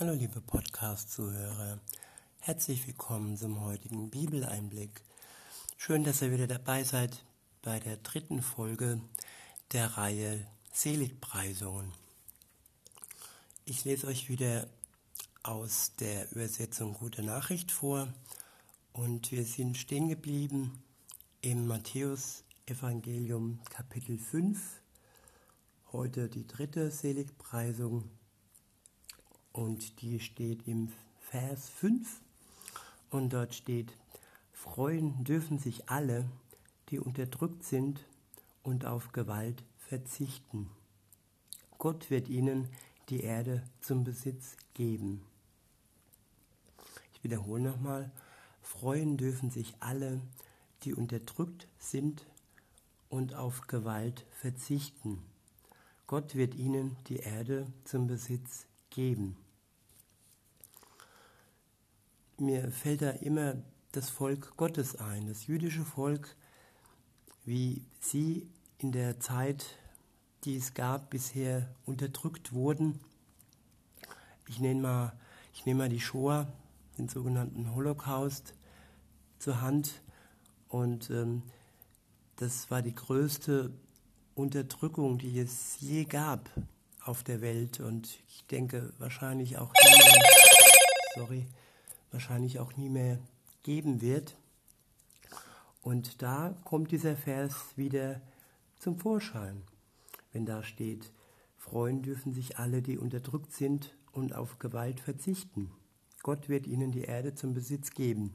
Hallo liebe Podcast-Zuhörer, herzlich willkommen zum heutigen Bibeleinblick. Schön, dass ihr wieder dabei seid bei der dritten Folge der Reihe Seligpreisungen. Ich lese euch wieder aus der Übersetzung Gute Nachricht vor und wir sind stehen geblieben im Matthäus Evangelium Kapitel 5, heute die dritte Seligpreisung und die steht im Vers 5 und dort steht, freuen dürfen sich alle, die unterdrückt sind und auf Gewalt verzichten. Gott wird ihnen die Erde zum Besitz geben. Ich wiederhole nochmal, freuen dürfen sich alle, die unterdrückt sind und auf Gewalt verzichten. Gott wird ihnen die Erde zum Besitz geben mir fällt da immer das Volk Gottes ein, das jüdische Volk, wie sie in der Zeit, die es gab, bisher unterdrückt wurden. Ich nehme mal, ich nehme mal die Shoah, den sogenannten Holocaust, zur Hand. Und ähm, das war die größte Unterdrückung, die es je gab auf der Welt. Und ich denke wahrscheinlich auch sorry, wahrscheinlich auch nie mehr geben wird. Und da kommt dieser Vers wieder zum Vorschein, wenn da steht, freuen dürfen sich alle, die unterdrückt sind und auf Gewalt verzichten. Gott wird ihnen die Erde zum Besitz geben.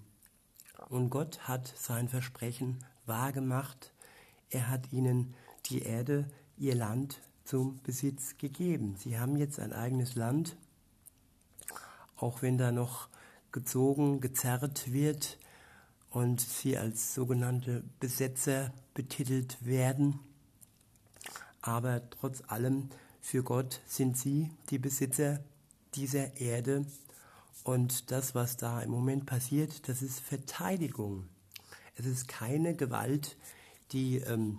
Und Gott hat sein Versprechen wahrgemacht. Er hat ihnen die Erde, ihr Land zum Besitz gegeben. Sie haben jetzt ein eigenes Land, auch wenn da noch gezogen, gezerrt wird und sie als sogenannte Besetzer betitelt werden. Aber trotz allem, für Gott sind sie die Besitzer dieser Erde. Und das, was da im Moment passiert, das ist Verteidigung. Es ist keine Gewalt, die ähm,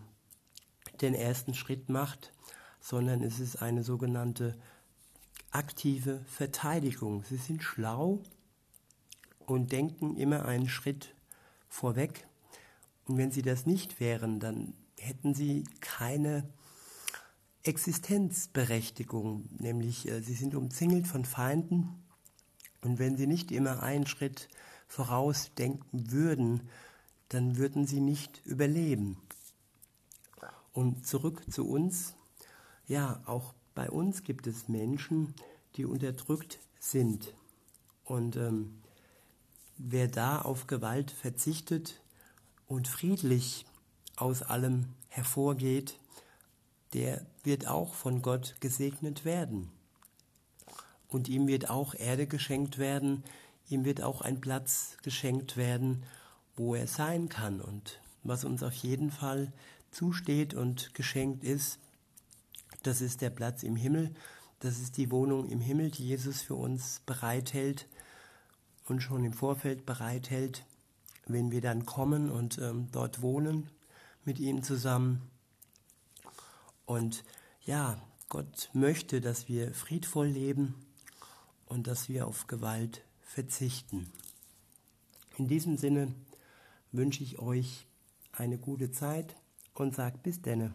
den ersten Schritt macht, sondern es ist eine sogenannte aktive Verteidigung. Sie sind schlau und denken immer einen Schritt vorweg. Und wenn sie das nicht wären, dann hätten sie keine Existenzberechtigung, nämlich äh, sie sind umzingelt von Feinden. Und wenn sie nicht immer einen Schritt vorausdenken würden, dann würden sie nicht überleben. Und zurück zu uns. Ja, auch bei uns gibt es Menschen, die unterdrückt sind. Und ähm, wer da auf Gewalt verzichtet und friedlich aus allem hervorgeht, der wird auch von Gott gesegnet werden. Und ihm wird auch Erde geschenkt werden, ihm wird auch ein Platz geschenkt werden, wo er sein kann. Und was uns auf jeden Fall zusteht und geschenkt ist, das ist der Platz im Himmel, das ist die Wohnung im Himmel, die Jesus für uns bereithält und schon im Vorfeld bereithält, wenn wir dann kommen und ähm, dort wohnen mit ihm zusammen. Und ja, Gott möchte, dass wir friedvoll leben und dass wir auf Gewalt verzichten. In diesem Sinne wünsche ich euch eine gute Zeit und sage bis denne.